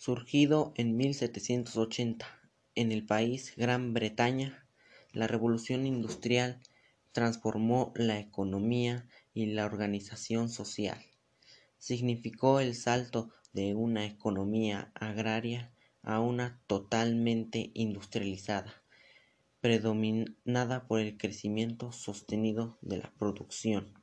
Surgido en 1780 en el país Gran Bretaña, la revolución industrial transformó la economía y la organización social. Significó el salto de una economía agraria a una totalmente industrializada, predominada por el crecimiento sostenido de la producción.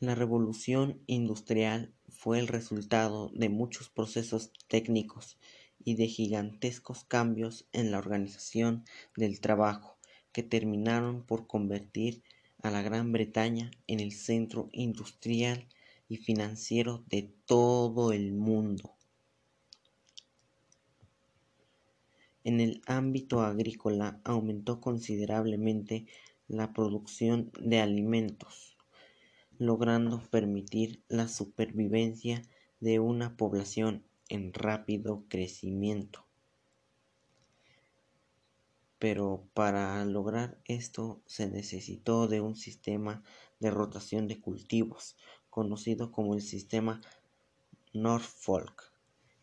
La revolución industrial fue el resultado de muchos procesos técnicos y de gigantescos cambios en la organización del trabajo que terminaron por convertir a la Gran Bretaña en el centro industrial y financiero de todo el mundo. En el ámbito agrícola aumentó considerablemente la producción de alimentos logrando permitir la supervivencia de una población en rápido crecimiento. Pero para lograr esto se necesitó de un sistema de rotación de cultivos, conocido como el sistema Norfolk,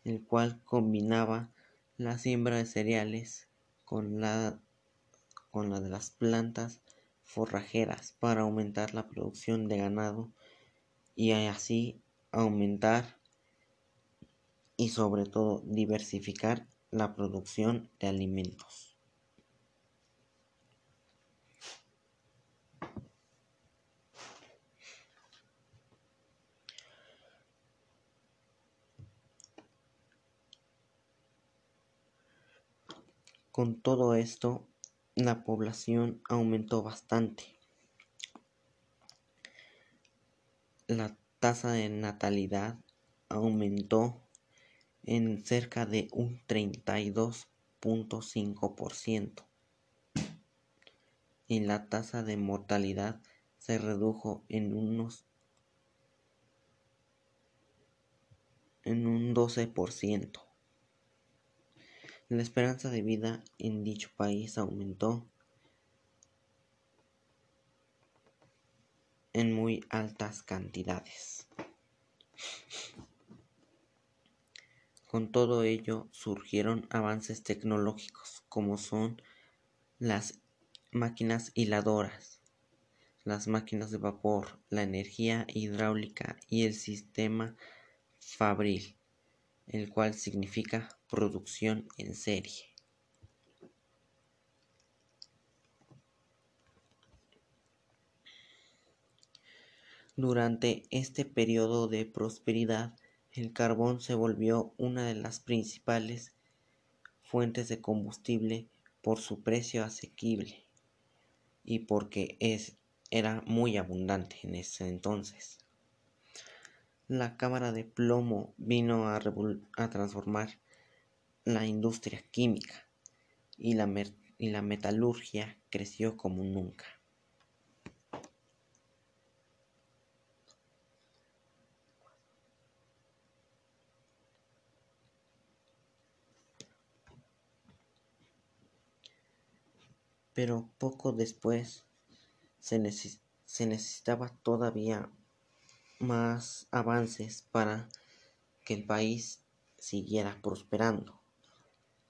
el cual combinaba la siembra de cereales con la, con la de las plantas forrajeras para aumentar la producción de ganado y así aumentar y sobre todo diversificar la producción de alimentos. Con todo esto, la población aumentó bastante. La tasa de natalidad aumentó en cerca de un 32.5% y la tasa de mortalidad se redujo en unos en un 12%. La esperanza de vida en dicho país aumentó en muy altas cantidades. Con todo ello surgieron avances tecnológicos como son las máquinas hiladoras, las máquinas de vapor, la energía hidráulica y el sistema fabril el cual significa producción en serie. Durante este periodo de prosperidad, el carbón se volvió una de las principales fuentes de combustible por su precio asequible y porque es, era muy abundante en ese entonces. La cámara de plomo vino a, transformar la industria química y la, metalurgia creció como nunca. Pero poco después se necesitaba todavía más avances para que el país siguiera prosperando,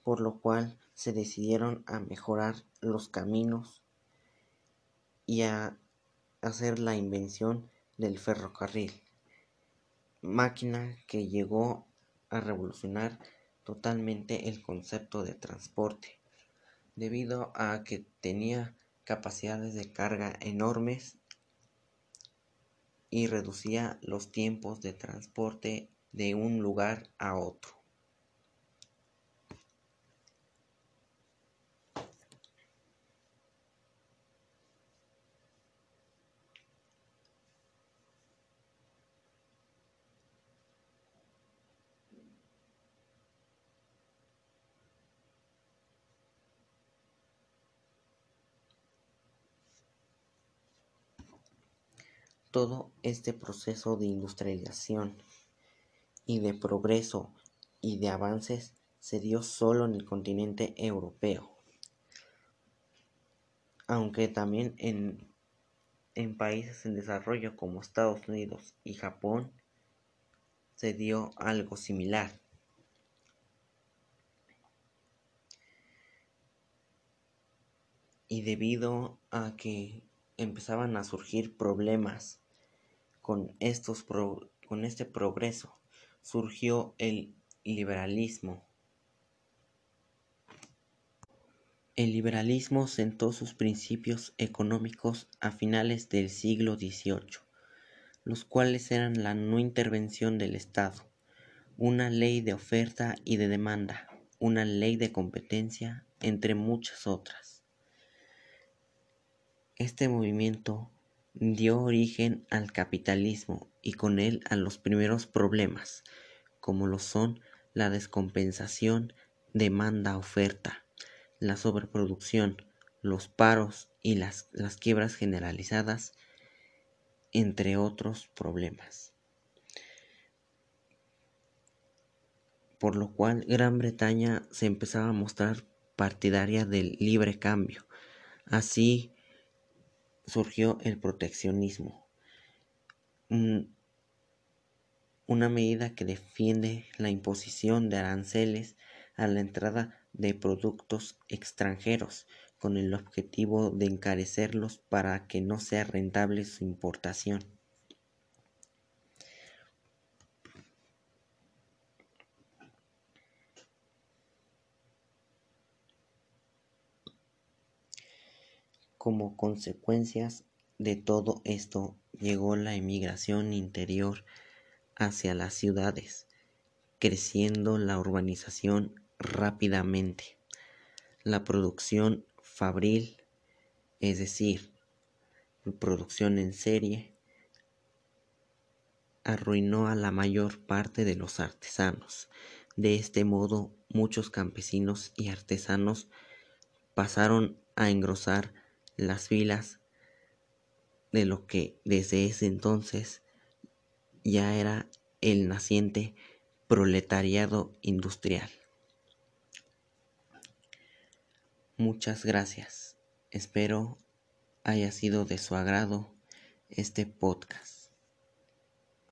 por lo cual se decidieron a mejorar los caminos y a hacer la invención del ferrocarril, máquina que llegó a revolucionar totalmente el concepto de transporte, debido a que tenía capacidades de carga enormes y reducía los tiempos de transporte de un lugar a otro. Todo este proceso de industrialización y de progreso y de avances se dio solo en el continente europeo, aunque también en, en países en desarrollo como Estados Unidos y Japón se dio algo similar. Y debido a que empezaban a surgir problemas con, estos con este progreso, surgió el liberalismo. El liberalismo sentó sus principios económicos a finales del siglo XVIII, los cuales eran la no intervención del Estado, una ley de oferta y de demanda, una ley de competencia, entre muchas otras. Este movimiento dio origen al capitalismo y con él a los primeros problemas, como lo son la descompensación demanda-oferta la sobreproducción, los paros y las, las quiebras generalizadas, entre otros problemas. Por lo cual Gran Bretaña se empezaba a mostrar partidaria del libre cambio. Así surgió el proteccionismo, una medida que defiende la imposición de aranceles a la entrada de productos extranjeros con el objetivo de encarecerlos para que no sea rentable su importación. Como consecuencias de todo esto llegó la emigración interior hacia las ciudades, creciendo la urbanización rápidamente. La producción fabril, es decir, producción en serie, arruinó a la mayor parte de los artesanos. De este modo, muchos campesinos y artesanos pasaron a engrosar las filas de lo que desde ese entonces ya era el naciente proletariado industrial. Muchas gracias. Espero haya sido de su agrado este podcast.